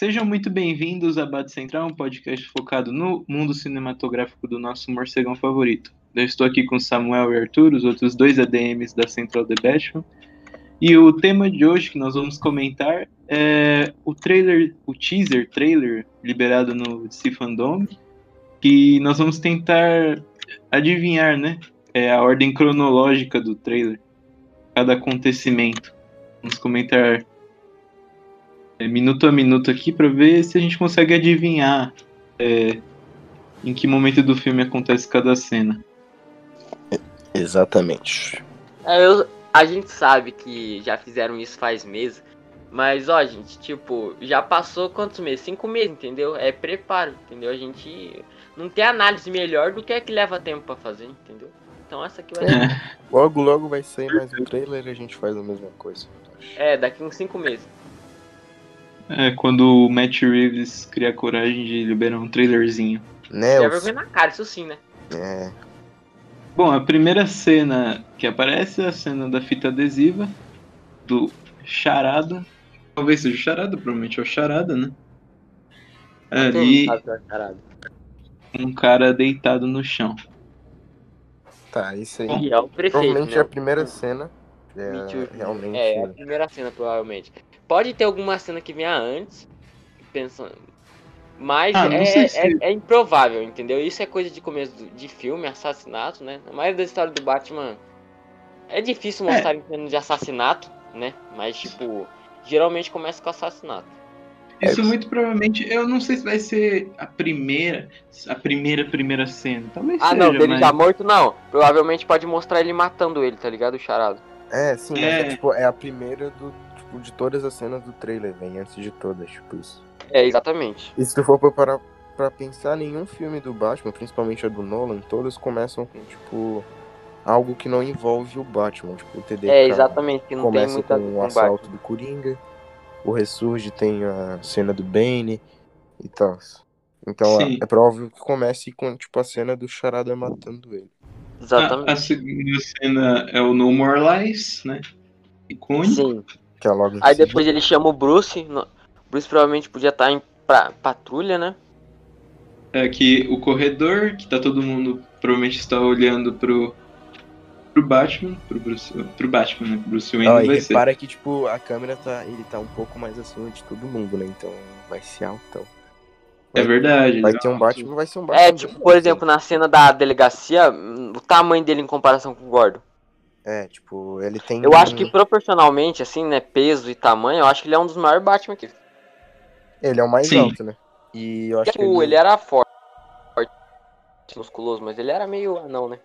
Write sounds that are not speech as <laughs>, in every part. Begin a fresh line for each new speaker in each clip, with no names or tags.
Sejam muito bem-vindos a Bate Central, um podcast focado no mundo cinematográfico do nosso morcegão favorito. Eu estou aqui com Samuel e Arthur, os outros dois ADMs da Central The Batman. E o tema de hoje que nós vamos comentar é o trailer, o teaser trailer liberado no DC Fandom, que nós vamos tentar adivinhar, né? É a ordem cronológica do trailer, cada acontecimento. Vamos comentar é, minuto a minuto aqui para ver se a gente consegue adivinhar é, em que momento do filme acontece cada cena.
Exatamente.
É, eu, a gente sabe que já fizeram isso faz meses. Mas, ó, gente, tipo, já passou quantos meses? Cinco meses, entendeu? É preparo, entendeu? A gente não tem análise melhor do que é que leva tempo para fazer, entendeu? Então essa aqui vai ser.
Logo, logo vai sair mais um trailer e a gente faz a mesma coisa.
É, daqui uns cinco meses.
É, quando o Matt Reeves cria a coragem de liberar um trailerzinho.
Né?
Já
os-
vergonha na cara, isso sim, né?
É,
Bom, a primeira cena que aparece é a cena da fita adesiva do Charada. Talvez seja o Charada, provavelmente é o Charada, né? Ali, um cara deitado no chão.
tá, isso aí.
E é o prefeito,
Provavelmente
né?
é a primeira cena. É, realmente.
É, é a primeira cena, provavelmente. Pode ter alguma cena que venha antes, pensando. Mas
Ah,
é,
se-
é, é improvável, entendeu? Isso é coisa de começo do- de filme, assassinato, né? A maioria da história do Batman é difícil
É.
mostrar em cena de assassinato, né? Mas, tipo, geralmente começa com assassinato.
Isso
É.
muito provavelmente, eu não sei se vai ser a primeira, a primeira primeira cena. Talvez
Ah,
seja,
não, dele
mas...
já morto, não. Provavelmente pode mostrar ele matando ele, tá ligado? O charado.
É, sim, mas
É.
é, tipo, é a primeira do, tipo, de todas as cenas do trailer, vem antes de todas, tipo isso.
É, exatamente.
E se tu for parar pra pensar, nenhum filme do Batman, principalmente a do Nolan, todos começam com, tipo, algo que não envolve o Batman. Tipo, o TDK
É, exatamente, que não tem
começa
muita
com
com
o assalto
Batman.
do Coringa, o Ressurge tem a cena do Bane e tal. Então
Sim.
é, é provável que comece com, tipo, a cena do Charada matando ele.
Exatamente.
A, a segunda cena é o No More Lies, né? Icônico.
Sim.
Que é logo
Aí depois ele chama o Bruce. no- Bruce provavelmente podia estar em pra- patrulha, né?
É que o corredor, que tá todo mundo provavelmente está olhando pro, pro Batman, pro, Bruce, pro Batman, né? Bruce Wayne
e
vai ser.
repara que, tipo, a câmera tá. Ele tá um pouco mais acima de todo mundo, né? Então vai ser altão.
É verdade.
Vai ter um Batman, vai ser um Batman.
É, tipo, por exemplo, na cena da delegacia, hum, o tamanho dele em comparação com o Gordon.
É, tipo, ele tem.
Eu acho
um-
que proporcionalmente, assim, né, peso e tamanho, eu acho que ele é um dos maiores Batman aqui.
Ele é o mais
Sim.
alto, né? E eu acho que.
Tipo, ele era forte, musculoso, mas ele era meio anão, né?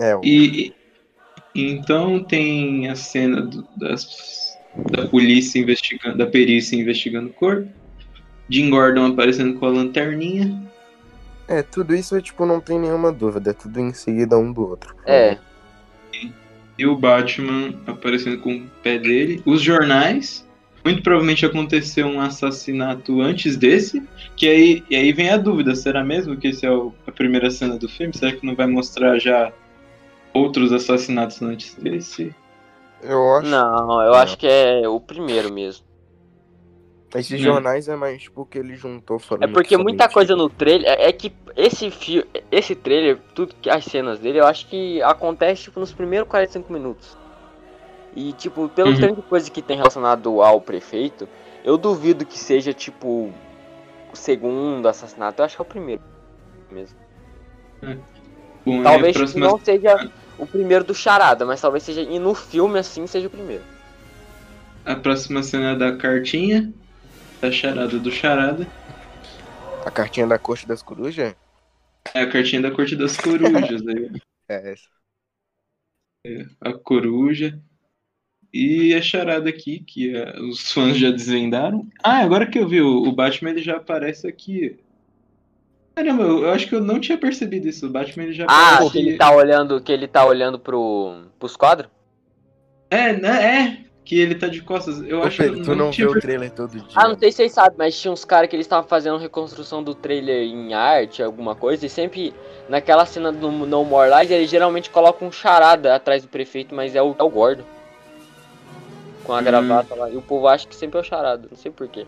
É, o-
E, e- então tem a cena do- das, da polícia investigando, da perícia investigando o corpo. Jim Gordon aparecendo com a lanterninha.
É, tudo isso, tipo, não tem nenhuma dúvida. É tudo em seguida um do outro.
É,
E o Batman aparecendo com o pé dele. Os jornais. Muito provavelmente aconteceu um assassinato antes desse. Que aí, e aí vem a dúvida: será mesmo que esse é o- a primeira cena do filme? Será que não vai mostrar já outros assassinatos antes desse?
Eu acho.
não, eu acho que é o primeiro mesmo.
Esses
Hum.
jornais é mais, tipo, que ele juntou
É porque
que
muita coisa no trailer. É é que esse fio, esse trailer, tudo que as cenas dele, eu acho que acontece tipo nos primeiros 45 minutos. E tipo, pelo
Uhum.
tanto de coisa que tem relacionado ao prefeito, eu duvido que seja tipo o segundo assassinato. Eu acho que é o primeiro mesmo.
Bom, a
Talvez
próxima-
não seja o primeiro do Charada, mas talvez seja e no filme assim seja o primeiro.
A próxima cena é da cartinha. Da charada do charada.
A cartinha da Corte das Corujas?
É a cartinha da corte das corujas. aí, <laughs>
É essa.
a coruja. E a charada aqui, que é, os fãs já desvendaram. Ah, agora que eu vi, o, o Batman ele já aparece aqui. Caramba, eu, eu acho que eu não tinha percebido isso. O Batman ele já
Ah,
aparece.
que ele tá olhando, que ele tá olhando pro pros quadros?
É, né? É. Que ele tá de costas. Eu
Ô,
acho que
Pedro,
eu
tu não
tinha
vê o trailer todo dia.
Ah, não sei se vocês sabem, mas tinha uns caras que eles estavam fazendo reconstrução do trailer em arte, alguma coisa, e sempre naquela cena do No More Lies, eles geralmente colocam um charada atrás do prefeito, mas é o, é o gordo. com a
Hum.
gravata lá. E o povo acha que sempre é o charada, não sei porquê.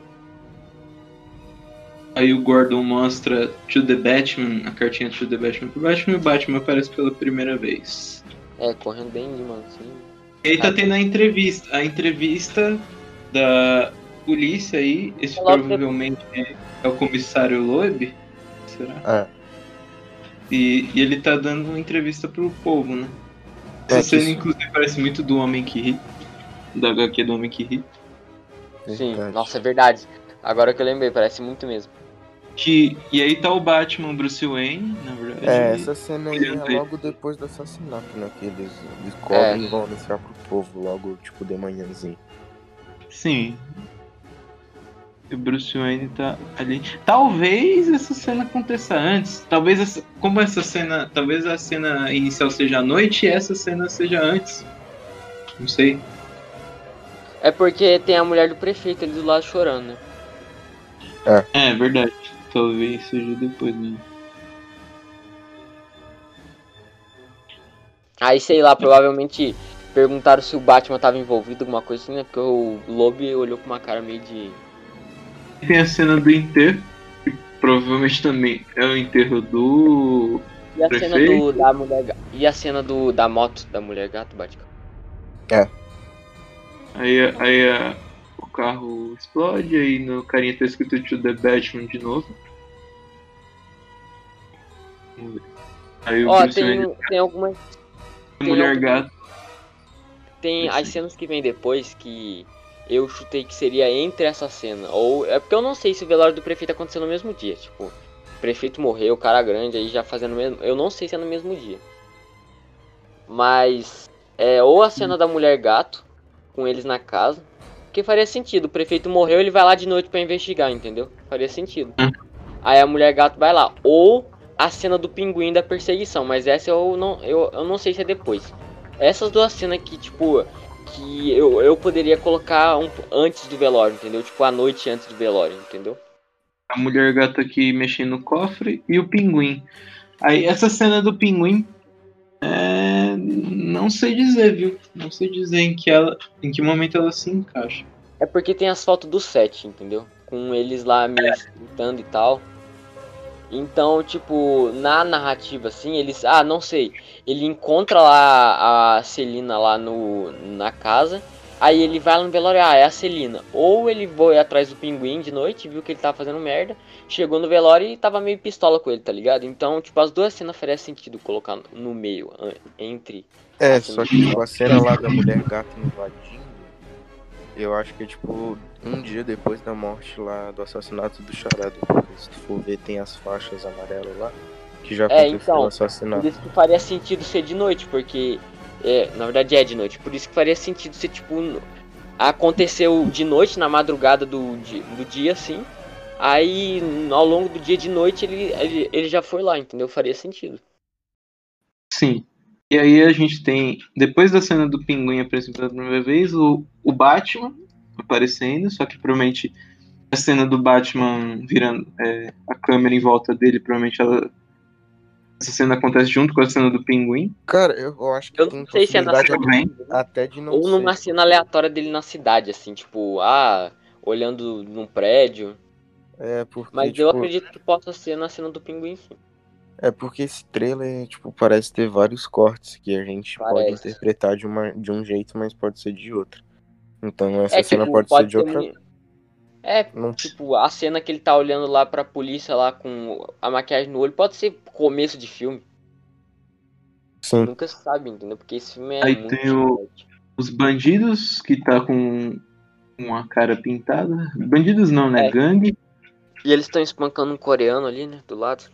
Aí o Gordon mostra To The Batman, a cartinha To The Batman pro Batman, e o Batman aparece pela primeira vez.
É, correndo bem mansinho.
E aí tá tendo a entrevista, a entrevista da polícia aí, esse
Coloca-
provavelmente é o comissário Loeb, será?
É.
E, e ele tá dando uma entrevista pro povo, né? Essa
É
cena,
isso-
inclusive, parece muito do Homem que Ri, da HQ do Homem que Ri.
Sim,
Verdade.
nossa, é verdade. Agora que eu lembrei, parece muito mesmo.
Que, e aí tá o Batman, Bruce Wayne, na verdade.
É,
e-
essa cena aí é logo depois do assassinato, né? Que eles descobrem
É.
e vão anunciar pro povo logo, tipo, de manhãzinho.
Sim. O Bruce Wayne tá ali. Talvez essa cena aconteça antes. Talvez essa, como essa cena, talvez a cena inicial seja à noite e essa cena seja antes. Não sei.
É porque tem a mulher do prefeito ali do lado chorando, né?
É, verdade. Talvez seja depois, né?
Aí, sei lá, provavelmente perguntaram se o Batman tava envolvido alguma coisa assim, né? Porque o Loeb olhou com uma cara meio de.
Tem a cena do enterro. que Provavelmente também é o enterro do.
E a cena
Prefeito?
do, da mulher E a cena do, da moto da mulher gato, Batman.
Aí, aí a- carro explode, aí no carinha tá escrito To The Batman de novo. Aí o
Ó,
Bruce Wayne
tem, tem algumas.
mulher gato.
Tem as cenas que vem depois que eu chutei que seria entre essa cena. Ou. É porque eu não sei se o velório do prefeito aconteceu no mesmo dia. Tipo, o prefeito morreu, o cara grande aí já fazendo mesmo. Eu não sei se é no mesmo dia. Mas. É ou a cena da mulher gato, com eles na casa. Que faria sentido. O prefeito morreu, ele vai lá de noite pra investigar, entendeu? Faria sentido.
Hum.
Aí a mulher gato vai lá. Ou a cena do pinguim da perseguição. Mas essa eu não, eu, eu não sei se é depois. Essas duas cenas que, tipo, que eu, eu poderia colocar um, antes do velório, entendeu? Tipo, a noite antes do velório, entendeu?
A mulher gato aqui mexendo no cofre e o pinguim. Aí essa cena do pinguim. É... Não sei dizer, viu? Não sei dizer em que, ela, em que momento ela se encaixa.
É porque tem as fotos do set, entendeu? Com eles lá meio lutando e tal. Então, tipo, na narrativa, assim, eles. Ah, não sei. Ele encontra lá a Celina lá no, na casa. Aí ele vai lá no velório, ah, é a Celina. Ou ele foi atrás do pinguim de noite, viu que ele tava fazendo merda. Chegou no velório e tava meio pistola com ele, tá ligado? Então, tipo, as duas cenas fariam sentido colocar no meio, entre.
É, só que tipo, a cena lá da mulher gato invadindo, eu acho que é tipo um dia depois da morte lá do assassinato do Charada. Porque se tu for ver, tem as faixas amarelas lá, que já
É,
aconteceu
então,
o assassinato.
Por isso que faria sentido ser de noite, porque. É, na verdade é de noite. Por isso que faria sentido ser tipo. Aconteceu de noite, na madrugada do, do dia, assim. Aí ao longo do dia de noite ele, ele, ele já foi lá, entendeu? Faria sentido.
Sim. E aí a gente tem, depois da cena do pinguim aparecendo pela primeira vez, o, o Batman aparecendo, só que provavelmente a cena do Batman virando é, a câmera em volta dele, provavelmente ela. Essa cena acontece junto com a cena do pinguim.
Cara, eu, eu acho que
Eu
tem
não sei se é na
Também.
até de não
Ou
ser.
numa cena aleatória dele na cidade, assim, tipo, ah, olhando num prédio.
É, porque,
Mas
tipo,
eu acredito que possa ser na cena do pinguim, sim.
É porque esse trailer, tipo, parece ter vários cortes que a gente pode
Parece.
interpretar de, uma, de um jeito, mas pode ser de outro. Então essa
É,
cena
tipo,
pode, ser de outra.
mui- É,
Não,
Tipo, a cena que ele tá olhando lá pra polícia lá com a maquiagem no olho pode ser começo de filme.
sim.
Nunca se sabe, entendeu? Porque esse filme é
Aí
muito
tem o-. Os bandidos que tá com uma cara pintada. Bandidos não, né?
É.
Gangue.
E eles estão espancando um coreano ali, né? Do lado.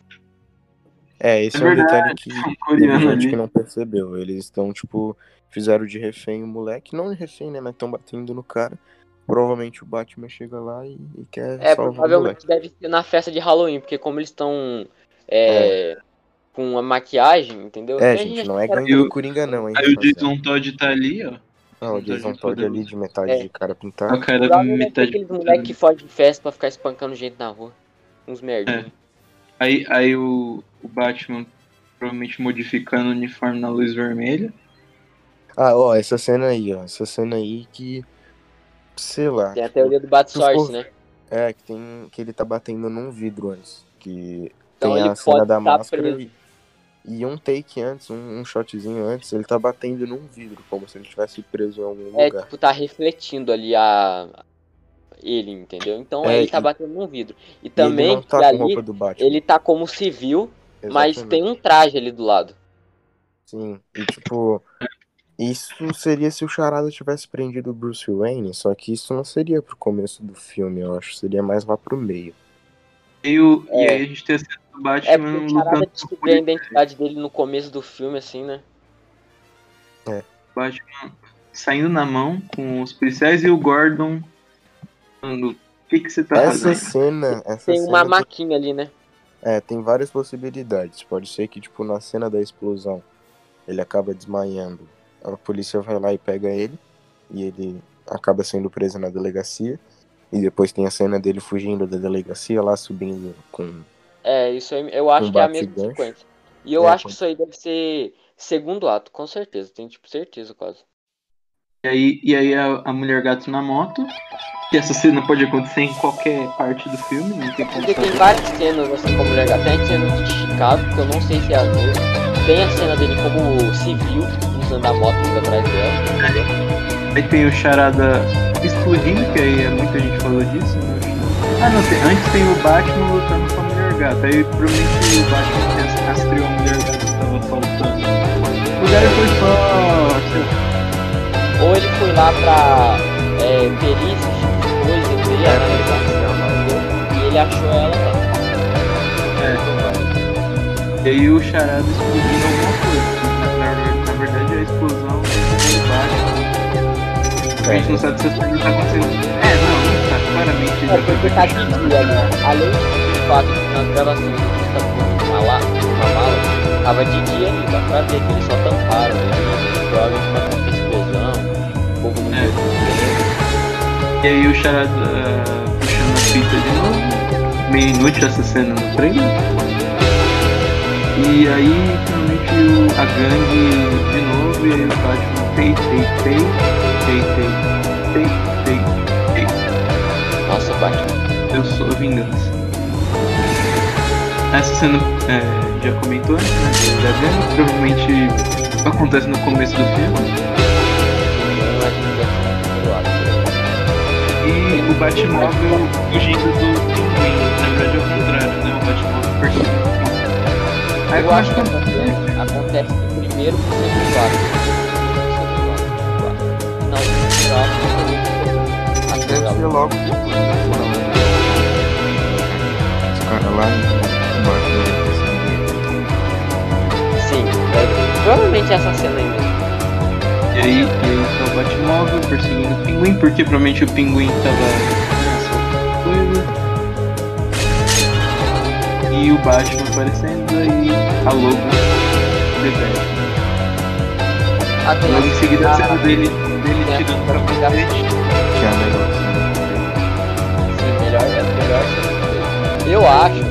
É, esse
É
é, um
verdade,
detalhe que <laughs>
um
teve gente que não percebeu. Eles estão, tipo, fizeram de refém o moleque. Não de refém, né? Mas estão batendo no cara. Provavelmente o Batman chega lá e, e quer
É, provavelmente deve ser na festa de Halloween, porque como eles estão é, com a maquiagem, entendeu?
É,
Tem
gente, não é gangue do Coringa, não, hein?
Aí o. Jason Todd tá ali, ó.
Ah, o Jason Todd ali de metade
É.
de cara
Com a
pintada.
cara do
Provavelmente é
metade.
aqueles moleques que fogem de festa pra ficar espancando gente na rua. Uns merdinhos.
Aí, aí o, o Batman provavelmente modificando o uniforme na luz vermelha.
Ah, ó, essa cena aí, ó. Essa cena aí que Sei lá.
Tem a
tipo,
teoria do
se for-
sorte, né?
É, que tem. Que ele tá batendo num vidro antes. Que
Então
tem
ele
a cena
pode
da
tá
máscara
preso.
E, um take antes, um, um shotzinho antes, ele tá batendo num vidro, como se ele estivesse preso em algum
É,
lugar.
tipo, tá refletindo ali a. Ele, entendeu? Então
É,
ele tá
e-
batendo num vidro. E
E ele
também
não tá
ali ele tá como civil, mas
Exatamente.
tem um traje ali do lado.
Sim, e tipo, isso seria se o Charada tivesse prendido o Bruce Wayne, só que isso não seria pro começo do filme, eu acho, seria mais lá pro meio.
E, o- e
É.
aí a gente tem a cena do Batman
É porque descobriu a identidade dele no começo do filme, assim, né?
Batman saindo na mão com os policiais e o Gordon falando, o que que você tá
Essa
fazendo?
cena, essa
Tem uma
cena
maquinha ali, né?
É, tem várias possibilidades. Pode ser que, tipo, na cena da explosão, ele acaba desmaiando. A polícia vai lá e pega ele, e ele acaba sendo preso na delegacia. E depois tem a cena dele fugindo da delegacia lá, subindo com.
É, isso aí, eu acho que é a mesma
bate-gancho.
sequência. E eu
É,
acho
com-
que isso aí deve ser segundo ato, com certeza. Tenho, tipo, certeza quase.
E aí, e aí a, a mulher gato na moto, que essa cena pode acontecer em qualquer parte do filme, não tem como
Porque tem várias cenas, assim, como mulher gata. Tem a cena de Chicago, que eu não sei se é a mesma. Tem a cena dele como civil, usando a moto indo atrás dela.
Aí tem o Charada explodindo, que aí é, muita gente falou disso, né? Ah não, tem, antes tem o Batman lutando com a mulher gata. Aí provavelmente o Batman ras- rastreou a mulher gata que tava faltando. O lugar foi só. sei
Ou ele foi lá pra é, perícia, esse tipo de coisa, ver,
É,
analisar? E ele achou ela lá.
E aí o Charada explodindo alguma coisa. Na, na- na verdade a explosão do Batman. A gente não sabe se a coisa tá acontecendo. É, não, tá. Claramente
É porque tá de dia, né? Além do fato de que nas gravações que tá com lá, uma mala, tava de dia ali, dá pra ver que eles só tamparam ali, provavelmente não ter explosão, o povo não
É. E aí o Charada ah, puxando a fita de novo. Meio inútil essa cena no trailer. E aí finalmente o, a gangue de novo e aí o Batman tei, tei, tei, tei, tei, tei, tei, tei.
Nossa, Batman.
Eu sou a vingança. Essa cena é, já comentou né? Da gangue, provavelmente acontece no começo do filme. E o Batmóvel fugindo do pinguim. Na verdade é o contrário, né? O Batmóvel perseguindo o pinguim. Aí
Eu acho que acontece, acontece primeiro pro segundo ato.
Deve ser logo depois da. Os caras lá em Batman perseguindo.
Sim, deve- provavelmente é essa cena aí mesmo.
E aí, e aí tá o Batmóvel perseguindo o pinguim, porque provavelmente o pinguim tava nessa coisa. E o Batman aparecendo e a logo
tem
Logo em seguida a cena dele, dele
a
tirando o
cena da
capacete.
Que é a melhor
melhor, é melhor. Eu acho.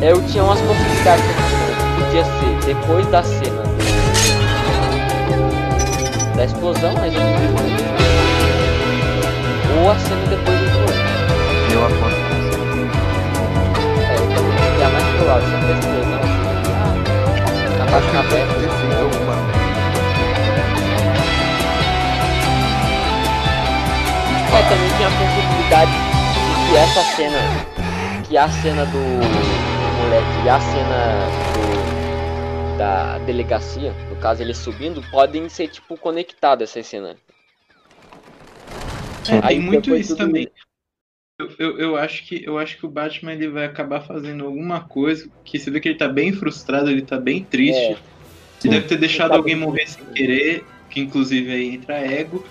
Eu tinha umas possibilidades dessa cena. Podia ser depois da cena da explosão, mas eu duvido muito. Ou a cena depois do doente.
Eu aposto.
É, eu também. Que é a mais provável. Cena da explosão, assim, na parte
que
aberta. É, também tinha a possibilidade de que essa cena, que a cena do moleque e a cena do, da delegacia, no caso ele subindo, podem ser tipo conectadas essas cenas.
É,
Aí
tem muito isso
tudo-
também. Eu, eu, eu acho que, eu acho que o Batman ele vai acabar fazendo alguma coisa que você vê que ele tá bem frustrado, ele tá bem triste.
É,
Ele deve ter deixado
Tá
alguém
bem
morrer sem querer, que inclusive aí entra ego.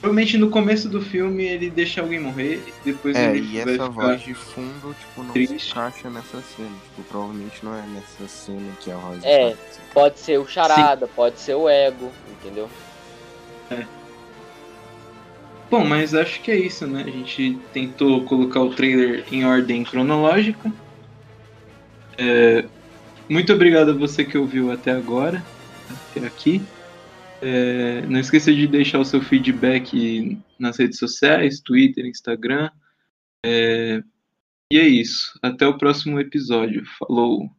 Provavelmente no começo do filme ele deixa alguém morrer, depois
É,
ele
e
vai
essa
ficar...
voz de fundo, tipo, não
triste.
se encaixa nessa cena. Tipo, provavelmente não é nessa cena que a voz
É.
está.
pode ser o charada, pode ser o ego, entendeu?
Bom, mas acho que é isso, né? A gente tentou colocar o trailer em ordem cronológica. É, Muito obrigado a você que ouviu até agora, até aqui. É, não esqueça de deixar o seu feedback nas redes sociais, Twitter, Instagram. É, e é isso. Até o próximo episódio. Falou!